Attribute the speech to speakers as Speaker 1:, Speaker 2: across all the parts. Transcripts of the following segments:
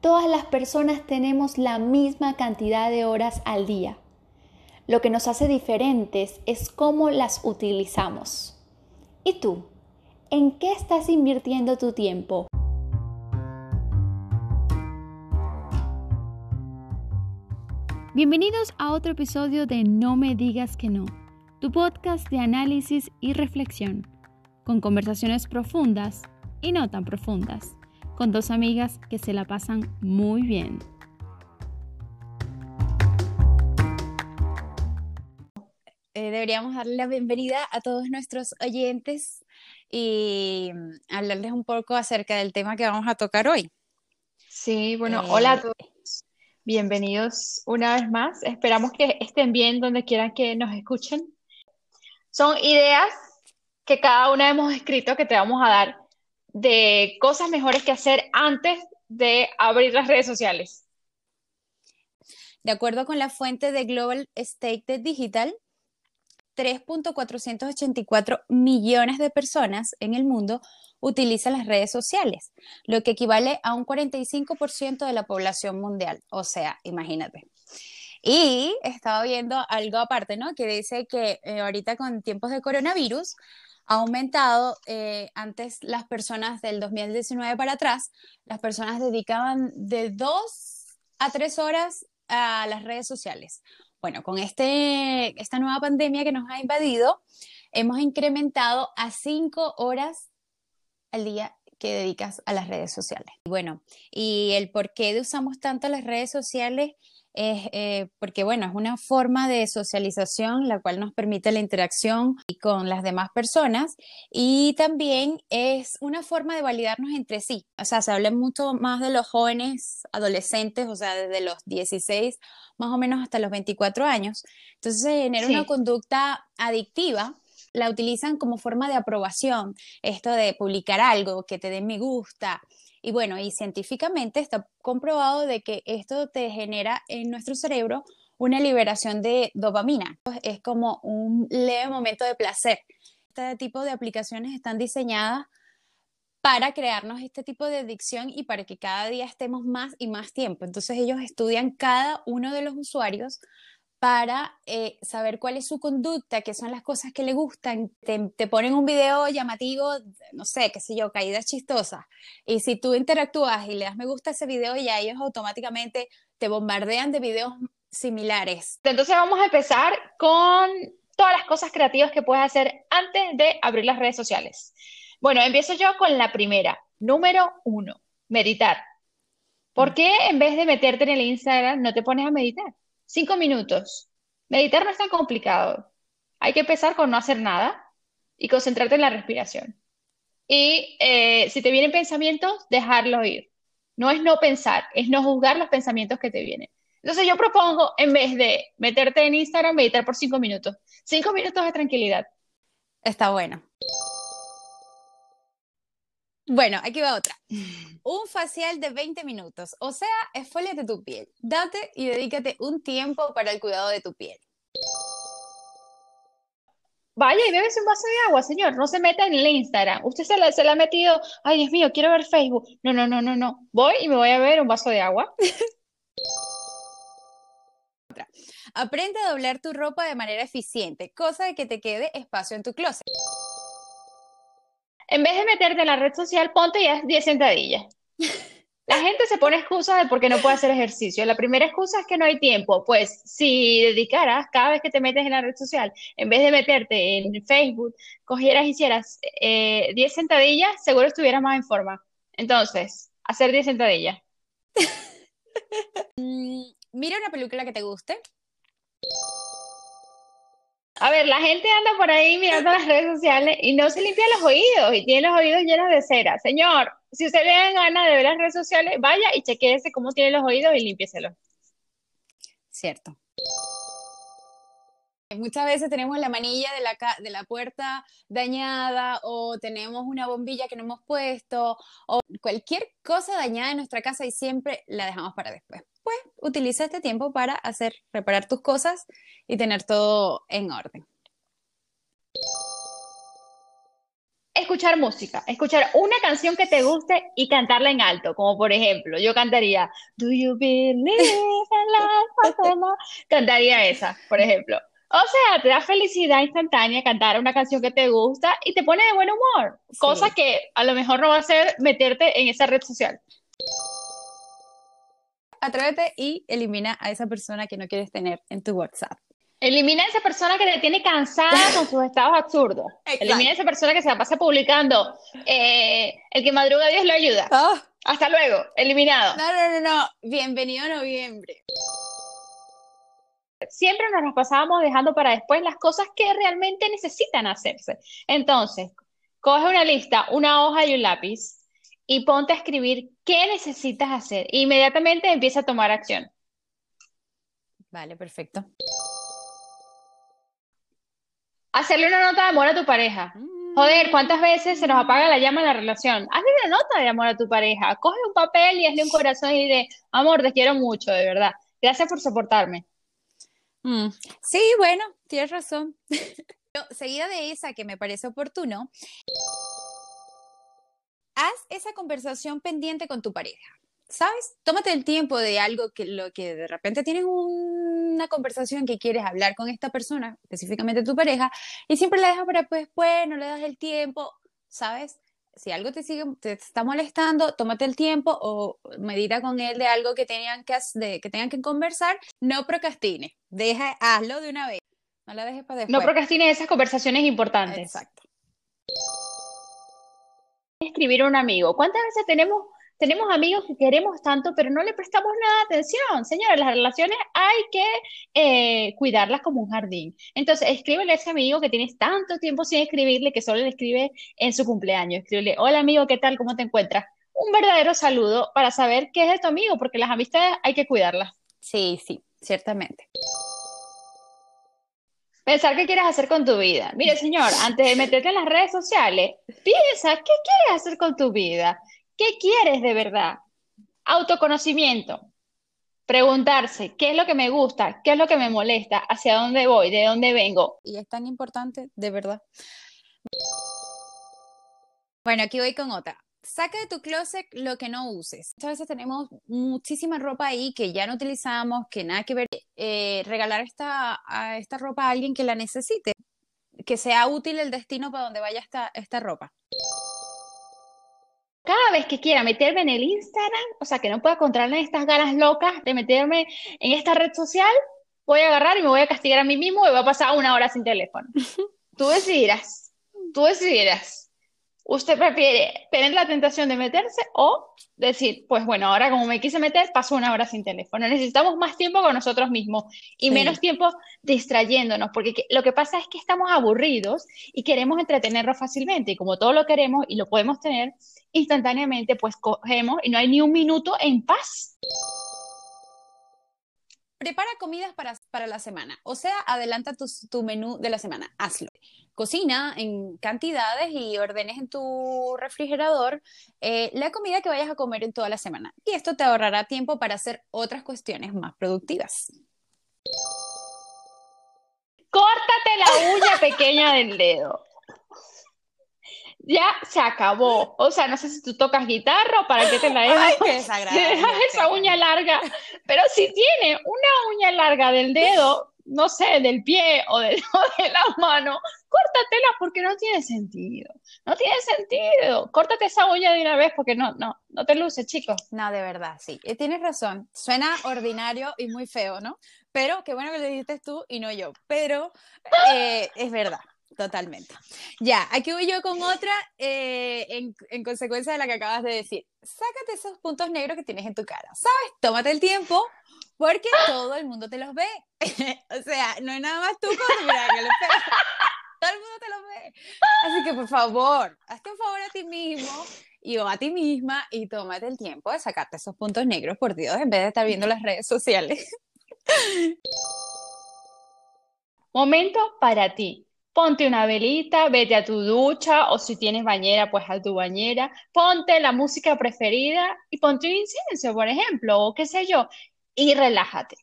Speaker 1: todas las personas tenemos la misma cantidad de horas al día. Lo que nos hace diferentes es cómo las utilizamos. ¿Y tú? ¿En qué estás invirtiendo tu tiempo? Bienvenidos a otro episodio de No me digas que no, tu podcast de análisis y reflexión, con conversaciones profundas y no tan profundas, con dos amigas que se la pasan muy bien.
Speaker 2: Eh, deberíamos darle la bienvenida a todos nuestros oyentes y mm, hablarles un poco acerca del tema que vamos a tocar hoy.
Speaker 3: Sí, bueno, hola a eh, todos. Bienvenidos una vez más. Esperamos que estén bien donde quieran que nos escuchen. Son ideas que cada una hemos escrito que te vamos a dar de cosas mejores que hacer antes de abrir las redes sociales.
Speaker 2: De acuerdo con la fuente de Global State Digital, 3.484 millones de personas en el mundo utilizan las redes sociales, lo que equivale a un 45% de la población mundial. O sea, imagínate. Y estaba viendo algo aparte, ¿no? Que dice que eh, ahorita con tiempos de coronavirus ha aumentado, eh, antes las personas del 2019 para atrás, las personas dedicaban de dos a tres horas a las redes sociales. Bueno, con este, esta nueva pandemia que nos ha invadido, hemos incrementado a cinco horas al día que dedicas a las redes sociales. Bueno, y el por qué usamos tanto las redes sociales es eh, porque, bueno, es una forma de socialización la cual nos permite la interacción con las demás personas y también es una forma de validarnos entre sí. O sea, se habla mucho más de los jóvenes adolescentes, o sea, desde los 16 más o menos hasta los 24 años. Entonces se genera una conducta adictiva la utilizan como forma de aprobación, esto de publicar algo, que te den me gusta. Y bueno, y científicamente está comprobado de que esto te genera en nuestro cerebro una liberación de dopamina. Es como un leve momento de placer. Este tipo de aplicaciones están diseñadas para crearnos este tipo de adicción y para que cada día estemos más y más tiempo. Entonces ellos estudian cada uno de los usuarios para eh, saber cuál es su conducta, qué son las cosas que le gustan. Te, ponen un video llamativo, no sé, qué sé yo, caídas chistosas. Y si tú interactúas y le das me gusta a ese video, ya ellos automáticamente te bombardean de videos similares.
Speaker 3: Entonces vamos a empezar con todas las cosas creativas que puedes hacer antes de abrir las redes sociales. Bueno, empiezo yo con la primera. Número uno, meditar. ¿Por mm. qué en vez de meterte en el Instagram no te pones a meditar? Cinco minutos. Meditar no es tan complicado. Hay que empezar con no hacer nada y concentrarte en la respiración. Y eh, si te vienen pensamientos, dejarlos ir. No es no pensar, es no juzgar los pensamientos que te vienen. Entonces yo propongo, en vez de meterte en Instagram, meditar por cinco minutos. Cinco minutos de tranquilidad.
Speaker 2: Está bueno. Bueno, aquí va otra. Un facial de 20 minutos, o sea, esfoliate tu piel. Date y dedícate un tiempo para el cuidado de tu piel.
Speaker 3: Vaya y bebes un vaso de agua, señor. No se meta en el Instagram. Usted se la, se la ha metido, ay Dios mío, quiero ver Facebook. No, no, no, no, no. Voy y me voy a beber un vaso de agua.
Speaker 2: Aprende a doblar tu ropa de manera eficiente, cosa de que te quede espacio en tu closet
Speaker 3: en vez de meterte en la red social, ponte ya 10 sentadillas. La gente se pone excusas de por qué no puede hacer ejercicio. La primera excusa es que no hay tiempo. Pues si dedicaras cada vez que te metes en la red social, en vez de meterte en Facebook, cogieras y hicieras 10 eh, sentadillas, seguro estuvieras más en forma. Entonces, hacer 10 sentadillas.
Speaker 2: Mm, mira una película que te guste.
Speaker 3: A ver, la gente anda por ahí mirando las redes sociales y no se limpia los oídos y tiene los oídos llenos de cera. Señor, si usted le da ganas de ver las redes sociales, vaya y chequeese cómo tiene los oídos y límpieselo.
Speaker 2: Cierto. Muchas veces tenemos la manilla de la, de la puerta dañada o tenemos una bombilla que no hemos puesto o cualquier cosa dañada en nuestra casa y siempre la dejamos para después pues utiliza este tiempo para hacer, reparar tus cosas y tener todo en orden.
Speaker 3: escuchar música, escuchar una canción que te guste y cantarla en alto, como por ejemplo, yo cantaría Do you believe in life? Cantaría esa, por ejemplo. O sea, te da felicidad instantánea cantar una canción que te gusta y te pone de buen humor, cosa que a lo mejor no va a ser meterte en esa red social.
Speaker 2: Atrévete y elimina a esa persona que no quieres tener en tu WhatsApp.
Speaker 3: Elimina a esa persona que te tiene cansada con sus estados absurdos. Elimina a esa persona que se la pasa publicando. Eh, el que madruga Dios lo ayuda. Ah. Hasta luego, eliminado.
Speaker 2: No, no, no, no. Bienvenido a noviembre.
Speaker 3: Siempre nos las pasábamos dejando para después las cosas que realmente necesitan hacerse. Entonces, coge una lista, una hoja y un lápiz y ponte a escribir qué necesitas hacer. E inmediatamente empieza a tomar acción.
Speaker 2: Vale, perfecto.
Speaker 3: Hacerle una nota de amor a tu pareja. Mm. Joder, ¿cuántas veces se nos apaga la llama en la relación? Hazle una nota de amor a tu pareja. Coge un papel y hazle un corazón y dile, amor, te quiero mucho, de verdad. Gracias por soportarme.
Speaker 2: Mm. Sí, bueno, tienes razón. Seguida de esa que me parece oportuno, haz esa conversación pendiente con tu pareja. ¿Sabes? Tómate el tiempo de algo que lo que de repente tienes una conversación que quieres hablar con esta persona, específicamente tu pareja, y siempre la dejas para después, no le das el tiempo, ¿sabes? Si algo te sigue, te está molestando, tómate el tiempo o medita con él de algo que tengan que, de, que tengan que conversar. No procrastines, deja, hazlo de una vez. No la dejes para después.
Speaker 3: No procrastines esas conversaciones importantes.
Speaker 2: Exacto.
Speaker 3: Escribir a un amigo. ¿Cuántas veces tenemos tenemos amigos que queremos tanto, pero no le prestamos nada atención. Señores, las relaciones hay que eh, cuidarlas como un jardín. Entonces, escríbele a ese amigo que tienes tanto tiempo sin escribirle que solo le escribe en su cumpleaños. Escríbele, hola amigo, ¿qué tal? ¿Cómo te encuentras? Un verdadero saludo para saber qué es de tu amigo, porque las amistades hay que cuidarlas.
Speaker 2: Sí, sí, ciertamente.
Speaker 3: Pensar qué quieres hacer con tu vida. Mire, señor, antes de meterte en las redes sociales, piensa qué quieres hacer con tu vida. ¿Qué quieres de verdad? Autoconocimiento. Preguntarse, ¿qué es lo que me gusta? ¿Qué es lo que me molesta? ¿Hacia dónde voy? ¿De dónde vengo?
Speaker 2: Y es tan importante, de verdad. Bueno, aquí voy con otra. Saca de tu closet lo que no uses. Muchas veces tenemos muchísima ropa ahí que ya no utilizamos, que nada que ver. Eh, regalar esta, a esta ropa a alguien que la necesite, que sea útil el destino para donde vaya esta, esta ropa
Speaker 3: cada vez que quiera meterme en el Instagram, o sea, que no pueda controlar estas ganas locas de meterme en esta red social, voy a agarrar y me voy a castigar a mí mismo y voy a pasar una hora sin teléfono. Tú decidirás, tú decidirás. ¿Usted prefiere tener la tentación de meterse o decir, pues bueno, ahora como me quise meter, paso una hora sin teléfono? Necesitamos más tiempo con nosotros mismos y menos tiempo distrayéndonos, porque lo que pasa es que estamos aburridos y queremos entretenernos fácilmente y como todo lo queremos y lo podemos tener instantáneamente, pues cogemos y no hay ni un minuto en paz.
Speaker 2: Prepara comidas para, para la semana, o sea, adelanta tu, tu menú de la semana, hazlo cocina en cantidades y ordenes en tu refrigerador eh, la comida que vayas a comer en toda la semana. Y esto te ahorrará tiempo para hacer otras cuestiones más productivas.
Speaker 3: Córtate la uña pequeña del dedo. Ya se acabó. O sea, no sé si tú tocas guitarra o para qué te la dejas. esa uña larga. Pero si tiene una uña larga del dedo, no sé, del pie o de, de la mano, córtatela porque no tiene sentido. No tiene sentido. Córtate esa uña de una vez porque no, no, no te luce, chicos.
Speaker 2: No, de verdad, sí. Y tienes razón. Suena ordinario y muy feo, ¿no? Pero qué bueno que lo dijiste tú y no yo. Pero eh, es verdad. Totalmente. Ya, aquí voy yo con otra eh, en, en, consecuencia de la que acabas de decir. Sácate esos puntos negros que tienes en tu cara, ¿sabes? Tómate el tiempo porque todo el mundo te los ve. o sea, no es nada más tú cuando miras que Todo el mundo te los ve. Así que por favor, hazte un favor a ti mismo y o a ti misma y tómate el tiempo de sacarte esos puntos negros, por Dios, en vez de estar viendo las redes sociales.
Speaker 3: Momento para ti. Ponte una velita, vete a tu ducha o si tienes bañera, pues a tu bañera. Ponte la música preferida y ponte un incienso, por ejemplo, o qué sé yo, y relájate.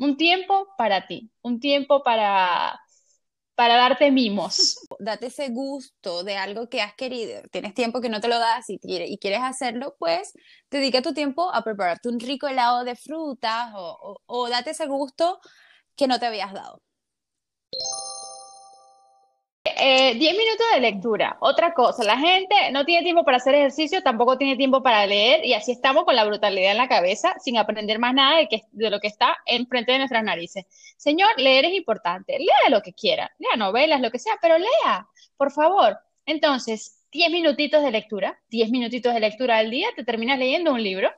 Speaker 3: Un tiempo para ti, un tiempo para para darte mimos.
Speaker 2: Date ese gusto de algo que has querido, tienes tiempo que no te lo das y, quieres hacerlo, pues dedica tu tiempo a prepararte un rico helado de frutas o, o date ese gusto que no te habías dado.
Speaker 3: 10 eh, minutos de lectura. Otra cosa, la gente no tiene tiempo para hacer ejercicio, tampoco tiene tiempo para leer y así estamos con la brutalidad en la cabeza sin aprender más nada de, que, de lo que está enfrente de nuestras narices. Señor, leer es importante. Lea lo que quiera, lea novelas, lo que sea, pero lea, por favor. Entonces, 10 minutitos de lectura, 10 minutitos de lectura al día, te terminas leyendo un libro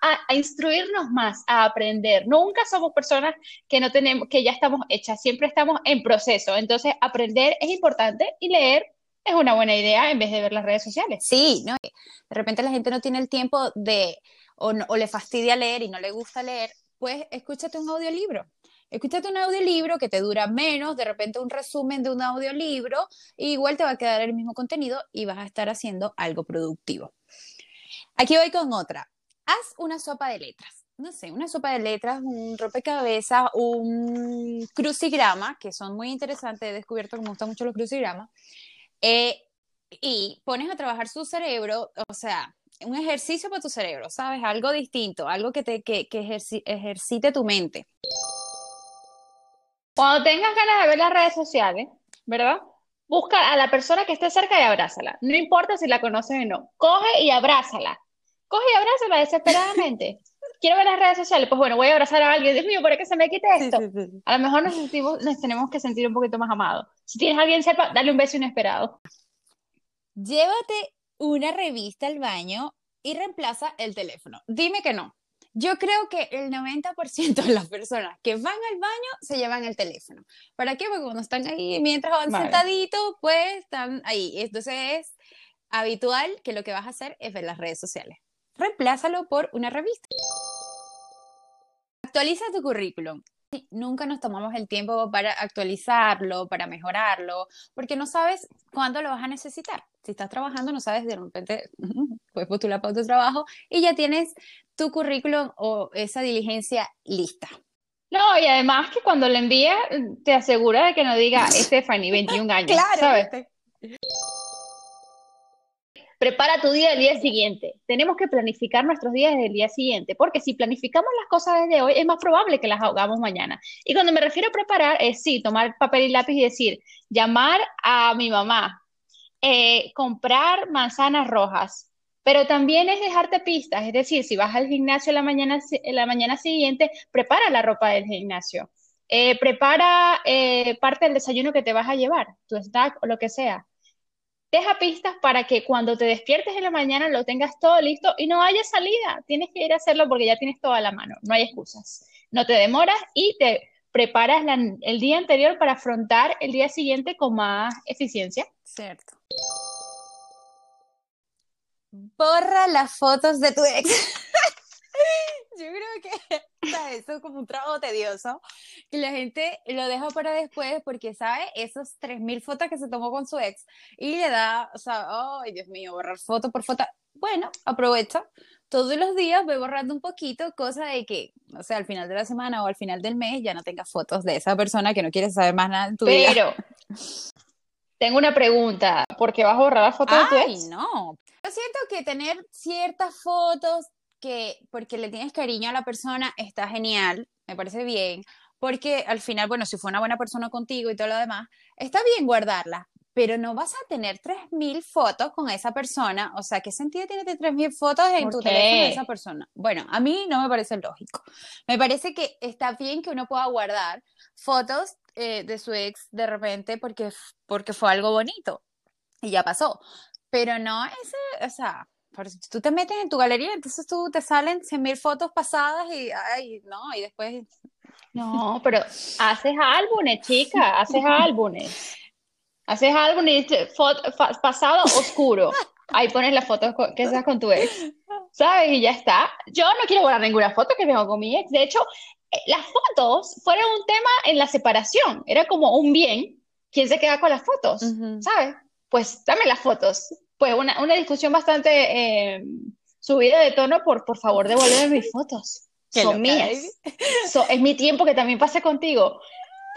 Speaker 3: a, instruirnos más, a aprender. Nunca somos personas que no tenemos, que ya estamos hechas, siempre estamos en proceso. Entonces, aprender es importante y leer es una buena idea en vez de ver las redes sociales.
Speaker 2: Sí, ¿no? De repente la gente no tiene el tiempo de, o, le fastidia leer y no le gusta leer, pues escúchate un audiolibro. Escúchate un audiolibro que te dura menos, de repente un resumen de un audiolibro, igual te va a quedar el mismo contenido y vas a estar haciendo algo productivo. Aquí voy con otra haz una sopa de letras. No sé, una sopa de letras, un rompecabezas, un crucigrama, que son muy interesantes, he descubierto que me gustan mucho los crucigramas, eh, y pones a trabajar su cerebro, o sea, un ejercicio para tu cerebro, ¿sabes? Algo distinto, algo que, te, que, que ejercite tu mente.
Speaker 3: Cuando tengas ganas de ver las redes sociales, ¿verdad? Busca a la persona que esté cerca y abrázala. No importa si la conoces o no. Coge y abrázala coge y abrázala desesperadamente. Quiero ver las redes sociales, pues bueno, voy a abrazar a alguien. Dios mío, ¿para que se me quite esto? A lo mejor nos, sentimos, nos tenemos que sentir un poquito más amados. Si tienes a alguien cerca, dale un beso inesperado.
Speaker 2: Llévate una revista al baño y reemplaza el teléfono. Dime que no. Yo creo que el 90% de las personas que van al baño se llevan el teléfono. ¿Para qué? Porque cuando están ahí, mientras van sentaditos, pues están ahí. Entonces es habitual que lo que vas a hacer es ver las redes sociales reemplázalo por una revista. Actualiza tu currículum. Nunca nos tomamos el tiempo para actualizarlo, para mejorarlo, porque no sabes cuándo lo vas a necesitar. Si estás trabajando, no sabes de repente, pues postular para tu trabajo y ya tienes tu currículum o esa diligencia lista.
Speaker 3: No, y además que cuando lo envías, te asegura de que no diga Stephanie, 21 años. claro, ¿sabes? Prepara tu día del día siguiente. Tenemos que planificar nuestros días del día siguiente, porque si planificamos las cosas desde hoy, es más probable que las hagamos mañana. Y cuando me refiero a preparar, es sí, tomar papel y lápiz y decir, llamar a mi mamá, eh, comprar manzanas rojas, pero también es dejarte pistas, es decir, si vas al gimnasio la mañana, la mañana siguiente, prepara la ropa del gimnasio. Eh, prepara eh, parte del desayuno que te vas a llevar, tu snack o lo que sea deja pistas para que cuando te despiertes en la mañana lo tengas todo listo y no haya salida. Tienes que ir a hacerlo porque ya tienes todo a la mano, no hay excusas. No te demoras y te preparas el día anterior para afrontar el día siguiente con más eficiencia.
Speaker 2: Cierto. Borra las fotos de tu ex. Yo creo que eso es como un trabajo tedioso, que la gente lo deja para después porque sabe esos 3.000 fotos que se tomó con su ex y le da, o sea, ay Dios mío, borrar foto por foto. Bueno, aprovecha. Todos los días voy borrando un poquito, cosa de que, o sea, al final de la semana o al final del mes ya no tengas fotos de esa persona que no quiere saber más nada en tu vida.
Speaker 3: Pero, tengo una pregunta, ¿por qué vas a borrar las fotos de tu
Speaker 2: ex? no. Yo siento que tener ciertas fotos que porque le tienes cariño a la persona está genial, me parece bien, porque al final, bueno, si fue una buena persona contigo y todo lo demás, está bien guardarla, pero no vas a tener 3.000 fotos con esa persona, o sea, ¿qué sentido tiene tener 3.000 fotos en tu teléfono de esa persona? Bueno, a mí no me parece lógico. Me parece que está bien que uno pueda guardar fotos eh, de su ex de repente porque, porque fue algo bonito y ya pasó, pero no ese, o sea, si tú te metes en tu galería, entonces tú te salen 100.000 fotos pasadas y, ay, no, y después...
Speaker 3: No, pero haces álbumes, chica, haces álbumes. Haces álbumes pasado oscuro. Ahí pones las fotos que estás con tu ex. ¿Sabes? Y ya está. Yo no quiero guardar ninguna foto que tengo con mi ex. De hecho, eh, las fotos fueron un tema en la separación. Era como un bien. ¿Quién se queda con las fotos? ¿Sabes? Pues dame las fotos pues una, una discusión bastante eh, subida de tono por, por favor, devuélveme mis fotos. Son mías. es mi tiempo que también pase contigo.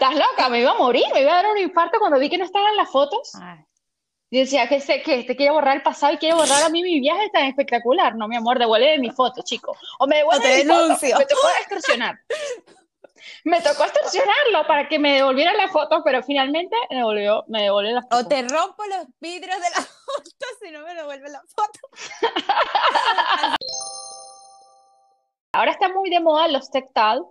Speaker 3: ¿Estás loca? Me iba a morir, me iba a dar un infarto cuando vi que no estaban las fotos.
Speaker 2: Ay,
Speaker 3: Y decía que este, que quiere borrar el pasado y quiere borrar a mí mi viaje tan espectacular. No, mi amor, devuelve mi foto, chico. O me devuelve
Speaker 2: te
Speaker 3: mi foto.
Speaker 2: denuncio.
Speaker 3: Me tocó extorsionar. Me tocó extorsionarlo para que me devolviera la foto, pero finalmente me devolvió, me devolvió la
Speaker 2: O
Speaker 3: foto.
Speaker 2: te rompo los vidrios de la si no me devuelve la foto.
Speaker 3: Ahora está muy de moda los tactile,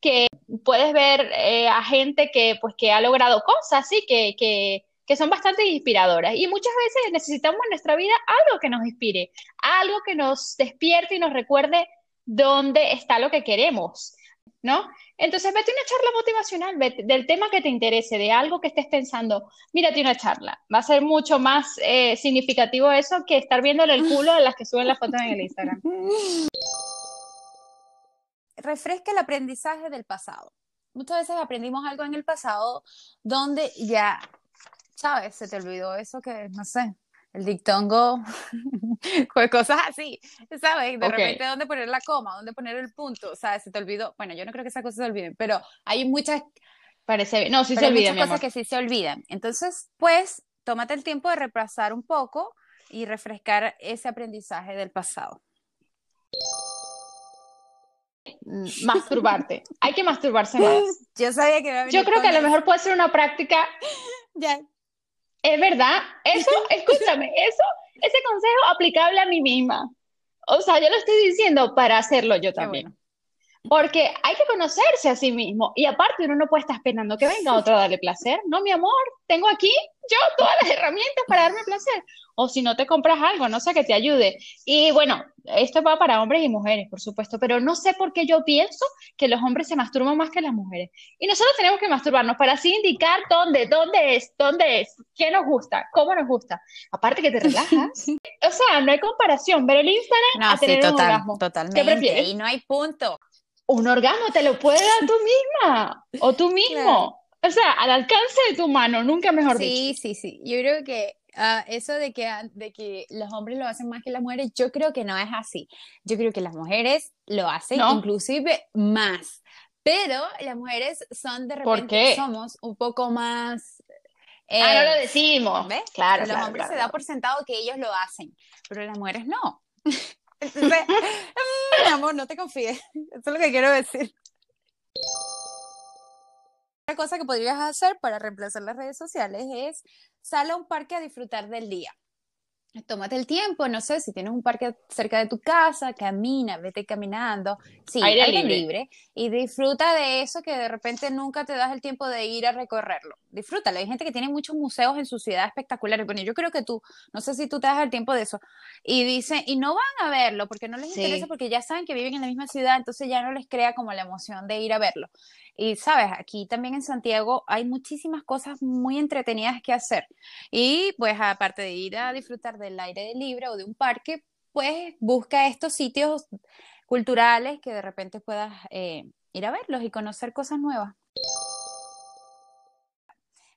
Speaker 3: que puedes ver eh, a gente que, pues, que ha logrado cosas, sí, que, que, que son bastante inspiradoras. Y muchas veces necesitamos en nuestra vida algo que nos inspire, algo que nos despierte y nos recuerde dónde está lo que queremos, ¿no? Entonces, vete una charla motivacional, vete- del tema que te interese, de algo que estés pensando, mírate una charla. Va a ser mucho más eh, significativo eso que estar viéndole el culo a las que suben las fotos en el Instagram.
Speaker 2: refresca el aprendizaje del pasado. Muchas veces aprendimos algo en el pasado donde ya, ¿sabes? Se te olvidó eso que, no sé, el dictongo, pues cosas así, ¿sabes? De repente dónde poner la coma, dónde poner el punto, ¿sabes? Se te olvidó. Bueno, yo no creo que esas cosas se olviden, pero hay muchas,
Speaker 3: Parece bien. No, sí se
Speaker 2: hay
Speaker 3: olvida,
Speaker 2: muchas cosas que sí se olvidan. Entonces, pues, tómate el tiempo de repasar un poco y refrescar ese aprendizaje del pasado.
Speaker 3: Mm, Masturbarte. Hay que masturbarse más.
Speaker 2: Yo sabía que iba a
Speaker 3: Yo creo que a lo mejor puede ser una práctica.
Speaker 2: Ya.
Speaker 3: Es verdad. Eso, escúchame, eso, ese consejo aplicable a mí misma. O sea, yo lo estoy diciendo para hacerlo yo también.
Speaker 2: bueno.
Speaker 3: Porque hay que conocerse a sí mismo. Y aparte, uno no puede estar esperando que venga otro a darle placer. No, mi amor, tengo aquí yo todas las herramientas para darme placer. O si no te compras algo, no sé, que te ayude. Y bueno, esto va para hombres y mujeres, por supuesto. Pero no sé por qué yo pienso que los hombres se masturban más que las mujeres. Y nosotros tenemos que masturbarnos para así indicar dónde, dónde es, dónde es, qué nos gusta, cómo nos gusta. Aparte que te relajas. O sea, no hay comparación. Ver el Instagram
Speaker 2: No,
Speaker 3: a
Speaker 2: sí,
Speaker 3: tener un
Speaker 2: total,
Speaker 3: orgasmo.
Speaker 2: totalmente.
Speaker 3: prefieres?
Speaker 2: Y no hay punto.
Speaker 3: Un orgasmo te lo puede dar tú misma o tú mismo. O sea, al alcance de tu mano, nunca mejor
Speaker 2: Sí,
Speaker 3: dicho.
Speaker 2: sí, sí. Yo creo que ah, eso de que, ah, de que los hombres lo hacen más que las mujeres, yo creo que no es así. Yo creo que las mujeres lo hacen
Speaker 3: ¿No?
Speaker 2: inclusive más. Pero las mujeres son de
Speaker 3: ¿Por
Speaker 2: repente, somos un poco más...
Speaker 3: Ah, no
Speaker 2: eh,
Speaker 3: lo decimos.
Speaker 2: ¿Ves?
Speaker 3: Claro,
Speaker 2: los
Speaker 3: claro,
Speaker 2: hombres
Speaker 3: claro,
Speaker 2: se da
Speaker 3: claro.
Speaker 2: por sentado que ellos lo hacen, pero las mujeres no. Mm, mi amor, no te confíes. Eso es lo que quiero decir. Otra cosa que podrías hacer para reemplazar las redes sociales es sal a un parque a disfrutar del día. Tómate el tiempo, no sé, si tienes un parque cerca de tu casa, camina, vete caminando, sí,
Speaker 3: Aire
Speaker 2: aire,
Speaker 3: libre.
Speaker 2: libre, y disfruta de eso que de repente nunca te das el tiempo de ir a recorrerlo. Disfrútalo. Hay gente que tiene muchos museos en su ciudad espectaculares. Bueno, yo creo que tú, no sé si tú te das el tiempo de eso, y dicen, y no van a verlo porque no les
Speaker 3: Sí.
Speaker 2: interesa, porque ya saben que viven en la misma ciudad, entonces ya no les crea como la emoción de ir a verlo. Y sabes, aquí también en Santiago hay muchísimas cosas muy entretenidas que hacer. Y pues aparte de ir a disfrutar del aire libre o de un parque, pues busca estos sitios culturales que de repente puedas eh, ir a verlos y conocer cosas nuevas.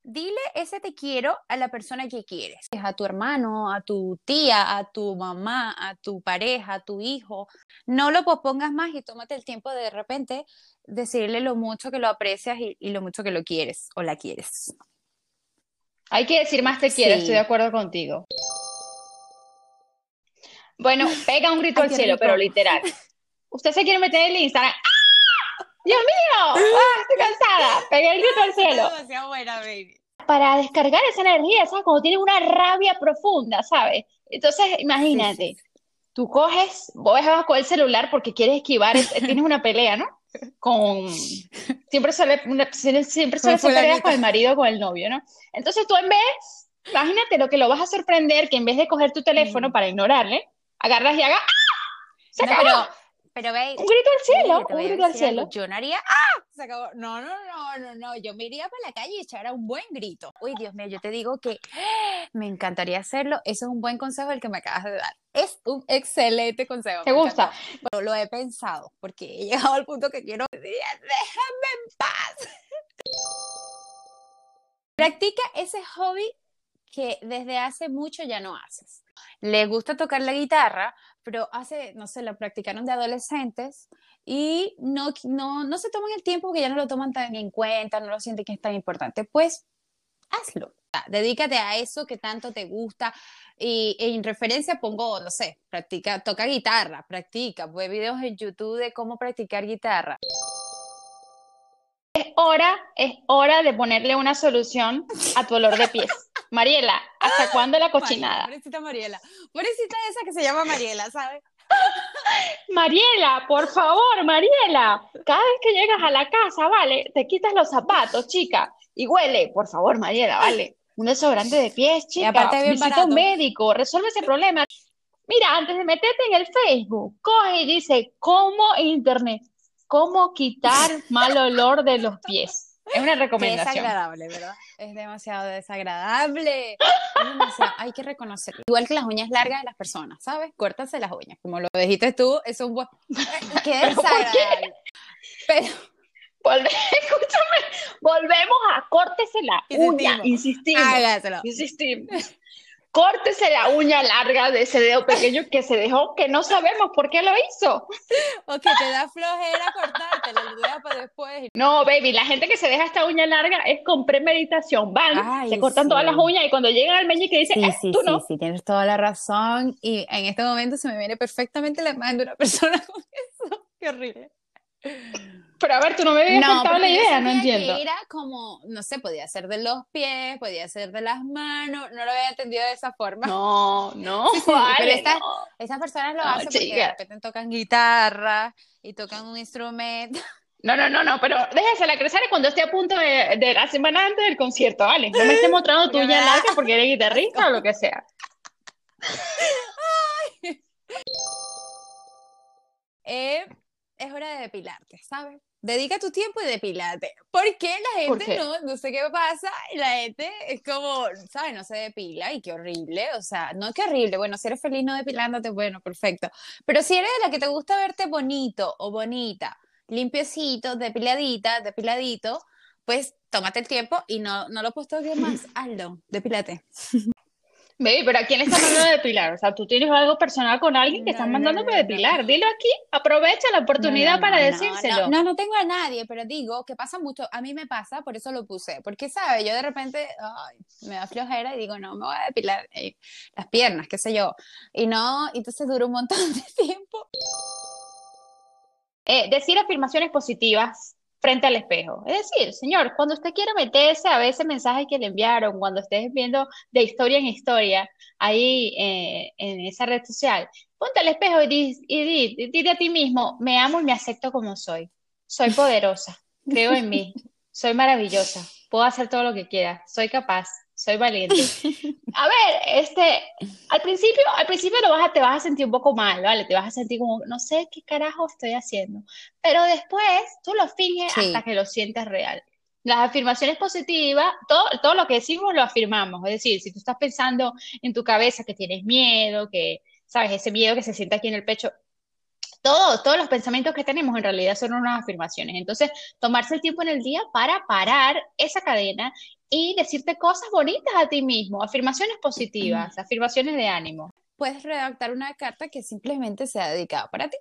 Speaker 2: Dile ese te quiero a la persona que quieres, a tu hermano, a tu tía, a tu mamá, a tu pareja, a tu hijo. No lo pospongas más y tómate el tiempo de de repente decirle lo mucho que lo aprecias y, y lo mucho que lo quieres o la quieres.
Speaker 3: Hay que decir más te quiero,
Speaker 2: Sí.
Speaker 3: estoy de acuerdo contigo. Bueno, pega un grito
Speaker 2: Ay,
Speaker 3: al cielo,
Speaker 2: rico.
Speaker 3: pero literal. Usted se quiere meter en el Instagram. ¡Ah! ¡Dios mío! ¡Ah, estoy cansada! Pegué el grito al cielo.
Speaker 2: demasiado buena, baby.
Speaker 3: Para descargar esa energía, ¿sabes? Cuando tienes una rabia profunda, ¿sabes? Entonces, imagínate, tú coges, vas a con el celular porque quieres esquivar, es- tienes una pelea, ¿no? Con, siempre suele, una- siempre suele ser pelea
Speaker 2: fulanito.
Speaker 3: con el marido o con el novio, ¿no? Entonces tú en vez, imagínate lo que lo vas a sorprender, que en vez de coger tu teléfono
Speaker 2: Mm.
Speaker 3: para ignorarle, agarras y hagas, ¡ah! Se
Speaker 2: No,
Speaker 3: acabó.
Speaker 2: pero, pero baby,
Speaker 3: Un grito al cielo, un grito al cielo.
Speaker 2: Yo no haría, ¡ah! Se acabó. No, no, no, no, no. Yo me iría para la calle y echara un buen grito. Uy, Dios mío, yo te digo que me encantaría hacerlo. Eso es un buen consejo el que me acabas de dar. Es un excelente consejo.
Speaker 3: ¿Te gusta?
Speaker 2: Pero lo he pensado porque he llegado al punto que quiero déjame en paz. Practica ese hobby que desde hace mucho ya no haces? Les gusta tocar la guitarra, pero hace, no sé, la practicaron de adolescentes y no, no, no se toman el tiempo porque ya no lo toman tan en cuenta, no lo sienten que es tan importante. Pues hazlo. Dedícate a eso que tanto te gusta. Y en referencia pongo, no sé, practica, toca guitarra, practica, ve videos en YouTube de cómo practicar guitarra.
Speaker 3: Es hora, es hora de ponerle una solución a tu olor de pies. Mariela, ¿hasta cuándo la cochinada?
Speaker 2: pobrecita Mariela. Pobrecita esa que se llama Mariela, ¿sabes?
Speaker 3: Mariela, por favor, Mariela. Cada vez que llegas a la casa, vale, te quitas los zapatos, chica, y huele. Por favor, Mariela, vale. Un desodorante de pies, chica. Y aparte Visita un médico, resuelve ese problema. Mira, antes de meterte en el Facebook, coge y dice, ¿cómo internet? ¿Cómo quitar mal olor de los pies? Es una recomendación.
Speaker 2: Es desagradable, ¿verdad? Es demasiado desagradable. hay que reconocerlo. Igual que las uñas largas de las personas, ¿sabes? Córtase las uñas. Como lo dijiste tú, es un buen. Qué desagradable. Pero.
Speaker 3: escúchame, volvemos a córtese la uña, insistimos. Hágaselo. Insistimos córtese la uña larga de ese dedo pequeño que se dejó, que no sabemos por qué lo hizo.
Speaker 2: O que te da flojera cortártelo, lo dejas para después.
Speaker 3: No, baby, la gente que se deja esta uña larga es con premeditación. Van, se cortan todas las uñas y cuando llegan al meñique dicen, sí, eh, sí, tú
Speaker 2: sí,
Speaker 3: no.
Speaker 2: Sí, tienes toda la razón. Y en este momento se me viene perfectamente la imagen de una persona con eso. Qué horrible.
Speaker 3: Pero a ver, tú no me habías contado la idea, no entiendo.
Speaker 2: era como, no sé, podía ser de los pies, podía ser de las manos, no lo había entendido de esa forma.
Speaker 3: No, no,
Speaker 2: pero estas, personas lo hacen porque de repente tocan guitarra y tocan un instrumento.
Speaker 3: No, no, no, no, pero déjasela crecer cuando esté a punto de, de, la semana antes del concierto, ¿vale? No me esté mostrando tuya larga porque eres guitarrista o lo que sea.
Speaker 2: Eh, es hora de depilarte, ¿sabes? Dedica tu tiempo y depilate. ¿Por qué la gente no, no sé qué pasa? La gente es como, ¿sabes? No se depila y qué horrible. O sea, no qué horrible. Bueno, si eres feliz no depilándote, bueno, perfecto. Pero si eres de la que te gusta verte bonito o bonita, limpiecito, depiladita, depiladito, pues tómate el tiempo y no, no lo bien más. Hazlo, depilate.
Speaker 3: Baby, pero ¿a quién estás mandando a depilar? O sea, tú tienes algo personal con alguien que estás mandando a depilar. Dilo aquí, aprovecha la oportunidad para decírselo.
Speaker 2: No, no, tengo a nadie, pero digo que pasa mucho. A mí me pasa, por eso lo puse. Porque, ¿sabes? Yo de repente me da flojera y digo, no, me voy a depilar eh, las piernas, qué sé yo. Y no, entonces dura un montón de tiempo.
Speaker 3: Eh, decir afirmaciones positivas frente al espejo. Es decir, señor, cuando usted quiera meterse a veces mensajes que le enviaron, cuando estés viendo de historia en historia ahí eh, en esa red social, ponte al espejo y di, y di, a ti mismo, me amo y me acepto como soy. Soy poderosa, creo en mí, soy maravillosa, puedo hacer todo lo que quiera, soy capaz, soy valiente. A ver, este, al principio, al principio lo vas a, te vas a sentir un poco mal, ¿vale? Te vas a sentir como, no sé qué carajo estoy haciendo. Pero después tú lo finges hasta que lo sientes real. Las afirmaciones positivas, todo, todo lo que decimos lo afirmamos. Es decir, si tú estás pensando en tu cabeza que tienes miedo, que, ¿sabes? Ese miedo que se siente aquí en el pecho, todos los pensamientos que tenemos en realidad son unas afirmaciones. Entonces, tomarse el tiempo en el día para parar esa cadena y decirte cosas bonitas a ti mismo, afirmaciones positivas, afirmaciones de ánimo.
Speaker 2: Puedes redactar una carta que simplemente sea dedicada para ti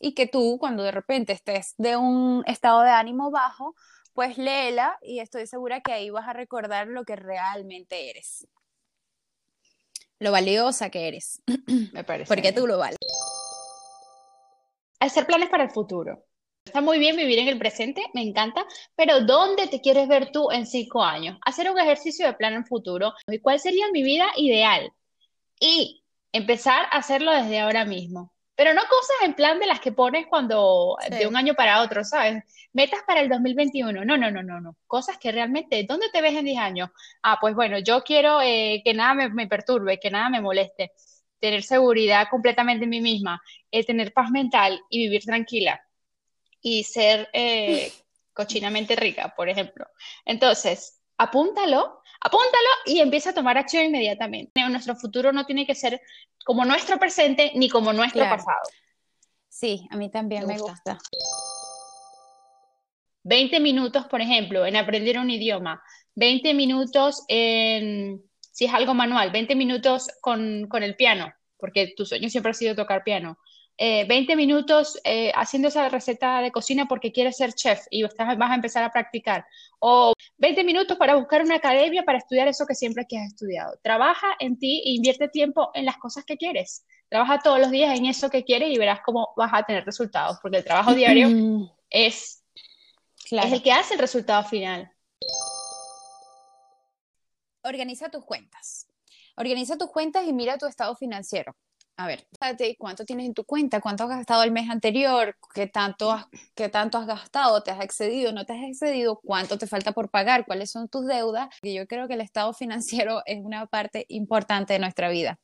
Speaker 2: y que tú cuando de repente estés de un estado de ánimo bajo, pues léela y estoy segura que ahí vas a recordar lo que realmente eres. Lo valiosa que eres.
Speaker 3: Me parece.
Speaker 2: Porque tú lo vales
Speaker 3: hacer planes para el futuro. Está muy bien vivir en el presente, me encanta, pero ¿dónde te quieres ver tú en cinco años? Hacer un ejercicio de plan en futuro y cuál sería mi vida ideal. Y empezar a hacerlo desde ahora mismo. Pero no cosas en plan de las que pones cuando de un año para otro, ¿sabes? Metas para el 2021. No, no, no, no, no. Cosas que realmente, ¿dónde te ves en 10 años? Ah, pues bueno, yo quiero eh, que nada me, me perturbe, que nada me moleste tener seguridad completamente en mí misma, el tener paz mental y vivir tranquila y ser eh, cochinamente rica, por ejemplo. Entonces, apúntalo, apúntalo y empieza a tomar acción inmediatamente. Nuestro futuro no tiene que ser como nuestro presente ni como nuestro pasado.
Speaker 2: Sí, a mí también me, gusta.
Speaker 3: 20 minutos, por ejemplo, en aprender un idioma, 20 minutos en Si es algo manual, 20 minutos con, con el piano, porque tu sueño siempre ha sido tocar piano. 20 eh, minutos eh, haciendo esa receta de cocina porque quieres ser chef y vas a empezar a practicar. O 20 minutos para buscar una academia para estudiar eso que siempre que has estudiado. Trabaja en ti e invierte tiempo en las cosas que quieres. Trabaja todos los días en eso que quieres y verás cómo vas a tener resultados, porque el trabajo diario es, es el que hace el resultado final.
Speaker 2: Organiza tus cuentas. Organiza tus cuentas y mira tu estado financiero a ver, cuánto tienes en tu cuenta, cuánto has gastado el mes anterior, qué tanto has, qué tanto has gastado, te has excedido, no te has excedido, cuánto te falta por pagar, cuáles son tus deudas. Y yo creo que el estado financiero es una parte importante de nuestra vida.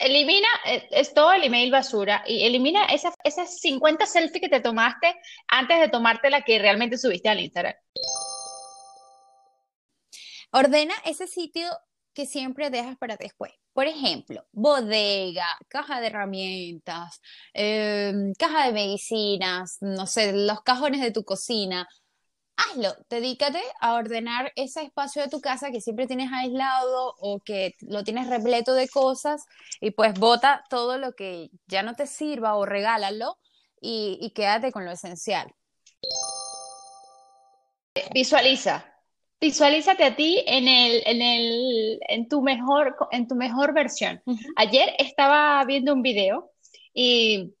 Speaker 3: elimina, eh, es, todo el email basura y elimina esas, esas 50 selfies que te tomaste antes de tomarte la que realmente subiste al Instagram.
Speaker 2: Ordena ese sitio que siempre dejas para después. Por ejemplo, bodega, caja de herramientas, em, caja de medicinas, no sé, los cajones de tu cocina. Hazlo, dedícate a ordenar ese espacio de tu casa que siempre tienes aislado o que lo tienes repleto de cosas y pues bota todo lo que ya no te sirva o regálalo y, y quédate con lo esencial.
Speaker 3: Visualiza, Visualízate a ti en, el, en, el, en, tu, mejor, en tu mejor versión. Ayer estaba viendo un video y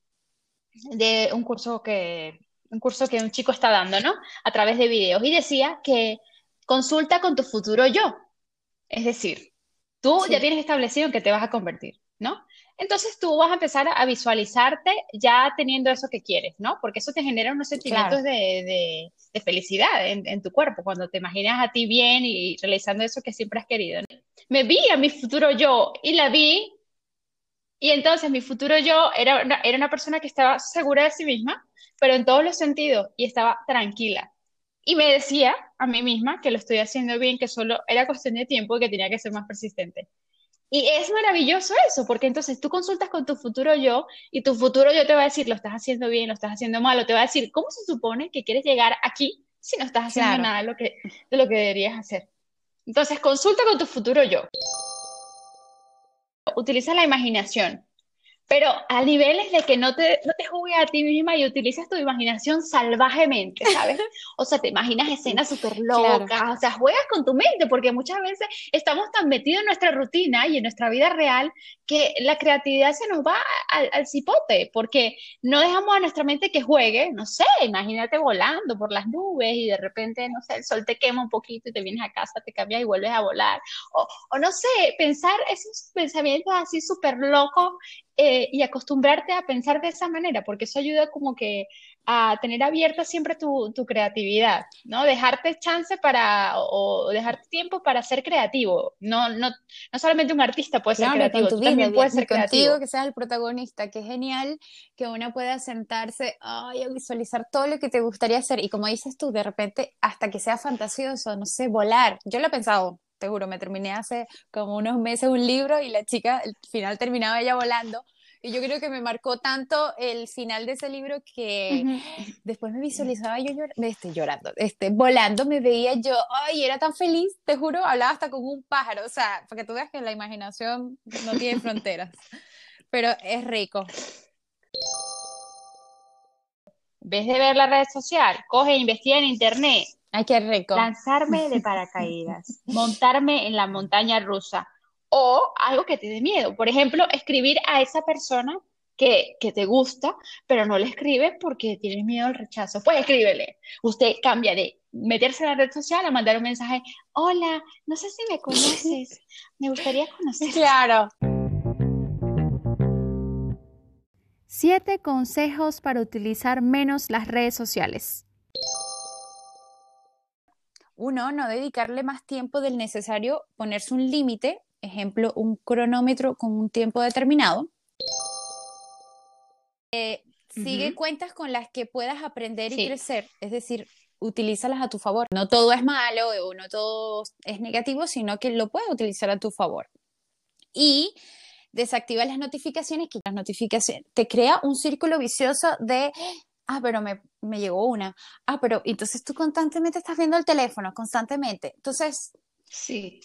Speaker 3: de un curso que un curso que un chico está dando, ¿no? A través de videos y decía que consulta con tu futuro yo. Es decir, tú ya tienes establecido en qué te vas a convertir, ¿no? Entonces tú vas a empezar a visualizarte ya teniendo eso que quieres, ¿no? Porque eso te genera unos sentimientos de, felicidad en, tu cuerpo, cuando te imaginas a ti bien y realizando eso que siempre has querido. Me vi a mi futuro yo y la vi, y entonces mi futuro yo era era una persona que estaba segura de sí misma, pero en todos los sentidos, y estaba tranquila. Y me decía a mí misma que lo estoy haciendo bien, que solo era cuestión de tiempo y que tenía que ser más persistente. Y es maravilloso eso, porque entonces tú consultas con tu futuro yo y tu futuro yo te va a decir, lo estás haciendo bien, lo estás haciendo mal, o te va a decir, ¿cómo se supone que quieres llegar aquí si no estás haciendo nada de lo, que, de lo que deberías hacer? Entonces, consulta con tu futuro yo. Utiliza la imaginación pero a niveles de que no te, no te juegues a ti misma y utilices tu imaginación salvajemente, ¿sabes? O sea, te imaginas escenas súper locas, o sea, juegas con tu mente, porque muchas veces estamos tan metidos en nuestra rutina y en nuestra vida real que la creatividad se nos va al, al cipote, porque no dejamos a nuestra mente que juegue, no sé, imagínate volando por las nubes y de repente, no sé, el sol te quema un poquito y te vienes a casa, te cambias y vuelves a volar, o, o no sé, pensar esos pensamientos así súper locos eh, y acostumbrarte a pensar de esa manera, porque eso ayuda como que a tener abierta siempre tu, tu creatividad, ¿no? Dejarte chance para, o, dejarte tiempo para ser creativo. No, no, no solamente un artista puede ser creativo, tú también puedes ser
Speaker 2: contigo, que seas el protagonista, que genial que uno pueda sentarse ay, a visualizar todo lo que te gustaría hacer. Y como dices tú, de repente, hasta que sea fantasioso, no sé, volar. Yo lo he pensado, te juro, me terminé hace como unos meses un libro y la chica al final terminaba ella volando. Y yo creo que me marcó tanto el final de ese libro que después me visualizaba yo este, llorando, este, volando, me veía yo, ay, era tan feliz, te juro, hablaba hasta con un pájaro, o sea, para que tú veas que la imaginación no tiene fronteras, pero es rico.
Speaker 3: En vez de ver la red social, coge e investiga en internet,
Speaker 2: Ay, qué rico.
Speaker 3: Lanzarme de paracaídas, montarme en la montaña rusa o algo que te dé miedo. Por ejemplo, escribir a esa persona que, que, te gusta, pero no le escribes porque tienes miedo al rechazo. Pues escríbele. Usted cambia de meterse en la red social a mandar un mensaje, hola, no sé si me conoces, me gustaría conocer.
Speaker 2: Claro.
Speaker 1: Siete consejos para utilizar menos las redes sociales.
Speaker 2: Uno, no dedicarle más tiempo del necesario, ponerse un límite, ejemplo, un cronómetro con un tiempo determinado. Eh, sigue cuentas con las que puedas aprender y crecer, es decir, utilízalas a tu favor. No todo es malo o no todo es negativo, sino que lo puedes utilizar a tu favor. Y desactiva las notificaciones, que las notificaciones te crea un círculo vicioso de ah, pero me, me llegó una, ah, pero entonces tú constantemente estás viendo el teléfono, constantemente. Entonces,
Speaker 3: Sí.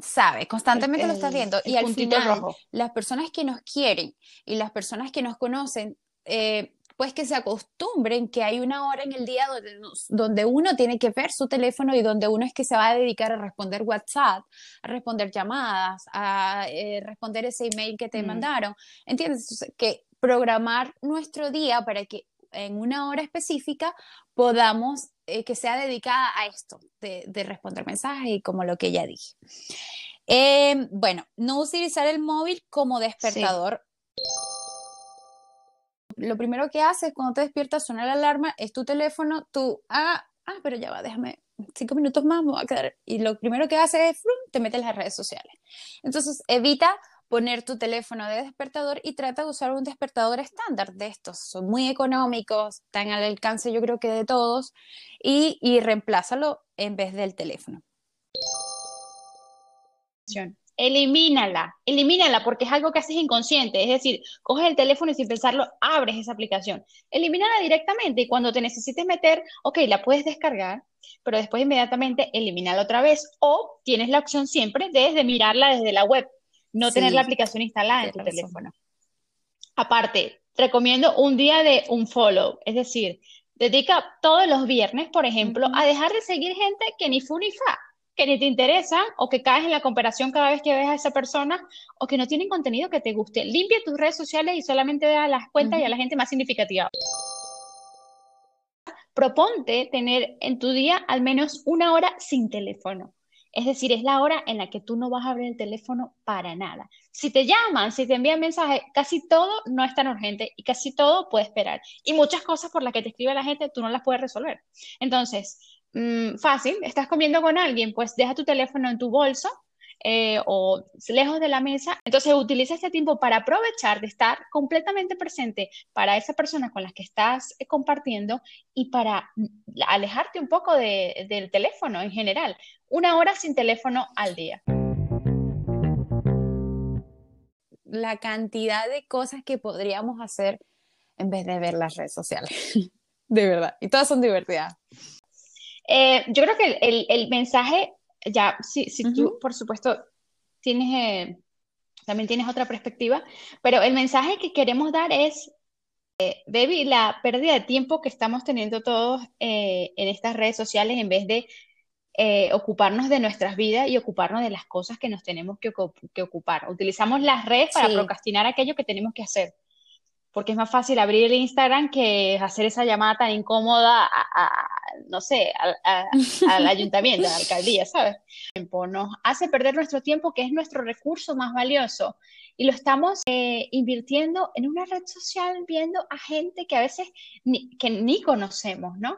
Speaker 2: sabe, constantemente lo estás viendo
Speaker 3: el
Speaker 2: y al final
Speaker 3: rojo.
Speaker 2: las personas que nos quieren y las personas que nos conocen, eh, pues que se acostumbren que hay una hora en el día donde, nos- donde uno tiene que ver su teléfono y donde uno es que se va a dedicar a responder WhatsApp, a responder llamadas, a eh, responder ese email que te
Speaker 3: Mm.
Speaker 2: mandaron. ¿Entiendes? Que programar nuestro día para que en una hora específica podamos eh, que sea dedicada a esto, de, de responder mensajes y como lo que ya dije. Eh, bueno, no utilizar el móvil como despertador. Lo primero que haces cuando te despiertas, suena la alarma, es tu teléfono, tú, ah, ah, pero ya va, déjame cinco minutos más, me voy a quedar. Y lo primero que haces es, te metes en las redes sociales. Entonces, evita poner tu teléfono de despertador y trata de usar un despertador estándar de estos. Son muy económicos, están al alcance yo creo que de todos y, y reemplázalo en vez del teléfono.
Speaker 3: Elimínala, elimínala porque es algo que haces inconsciente, es decir, coges el teléfono y sin pensarlo abres esa aplicación. Elimínala directamente y cuando te necesites meter, ok, la puedes descargar, pero después inmediatamente elimínala otra vez o tienes la opción siempre de, de mirarla desde la web, no tener la aplicación instalada en tu
Speaker 2: razón.
Speaker 3: teléfono. Aparte, recomiendo un día de un follow, es decir, dedica todos los viernes, por ejemplo, a dejar de seguir gente que ni fu ni fa, que ni te interesa o que caes en la comparación cada vez que ves a esa persona o que no tienen contenido que te guste. Limpia tus redes sociales y solamente ve a las cuentas y a la gente más significativa. Proponte tener en tu día al menos una hora sin teléfono. Es decir, es la hora en la que tú no vas a abrir el teléfono para nada. Si te llaman, si te envían mensajes, casi todo no es tan urgente y casi todo puede esperar. Y muchas cosas por las que te escribe la gente, tú no las puedes resolver. Entonces, mm, fácil, estás comiendo con alguien, pues deja tu teléfono en tu bolso eh, o lejos de la mesa. Entonces, utiliza este tiempo para aprovechar de estar completamente presente para esa persona con la que estás eh, compartiendo y para mm, alejarte un poco de- del teléfono en general. Una hora sin teléfono al día.
Speaker 2: La cantidad de cosas que podríamos hacer en vez de ver las redes sociales. De verdad. Y todas son divertidas.
Speaker 3: Eh, yo creo que el, el- el mensaje, ya, si, si tú, por supuesto, tienes, eh, también tienes otra perspectiva, pero el mensaje que queremos dar es, eh, baby, la pérdida de tiempo que estamos teniendo todos eh, en estas redes sociales en vez de eh, ocuparnos de nuestras vidas y ocuparnos de las cosas que nos tenemos que, que ocupar. Utilizamos las redes para
Speaker 2: Sí.
Speaker 3: procrastinar aquello que tenemos que hacer porque es más fácil abrir el Instagram que hacer esa llamada tan incómoda a, a- no sé, al, a- al ayuntamiento, a la alcaldía, ¿sabes? Tiempo Nos hace perder nuestro tiempo, que es nuestro recurso más valioso, y lo estamos eh, invirtiendo en una red social viendo a gente que a veces ni, que ni conocemos, ¿no?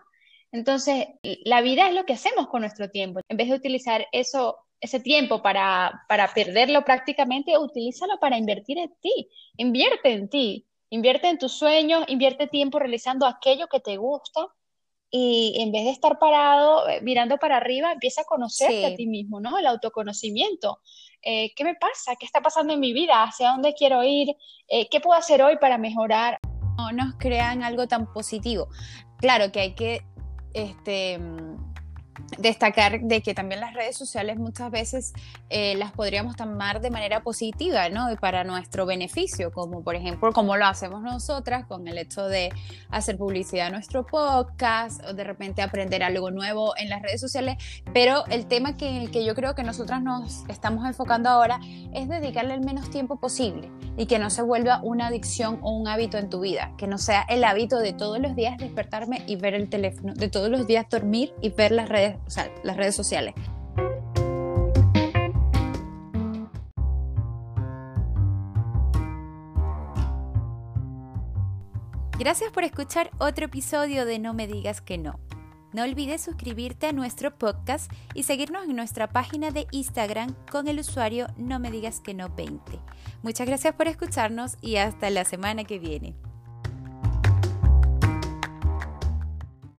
Speaker 3: Entonces, la vida es lo que hacemos con nuestro tiempo. En vez de utilizar eso, ese tiempo para, para perderlo prácticamente, utilízalo para invertir en ti. Invierte en ti. Invierte en tus sueños, invierte tiempo realizando aquello que te gusta y en vez de estar parado eh, mirando para arriba, empieza a conocerte
Speaker 2: Sí.
Speaker 3: a ti mismo, ¿no? El autoconocimiento. Eh, ¿qué me pasa? ¿Qué está pasando en mi vida? ¿Hacia dónde quiero ir? Eh, ¿qué puedo hacer hoy para mejorar?
Speaker 2: no nos crean algo tan positivo. Claro que hay que este, destacar de que también las redes sociales muchas veces eh, las podríamos tomar de manera positiva, ¿no? Y para nuestro beneficio, como por ejemplo, como lo hacemos nosotras con el hecho de hacer publicidad a nuestro podcast o de repente aprender algo nuevo en las redes sociales, pero el tema que, que yo creo que nosotras nos estamos enfocando ahora es dedicarle el menos tiempo posible y que no se vuelva una adicción o un hábito en tu vida, que no sea el hábito de todos los días despertarme y ver el teléfono, de todos los días dormir y ver las redes, o sea, las redes sociales.
Speaker 4: Gracias por escuchar otro episodio de No me digas que no. No olvides suscribirte a nuestro podcast y seguirnos en nuestra página de Instagram con el usuario No me digas que no 20. Muchas gracias por escucharnos y hasta la semana que viene.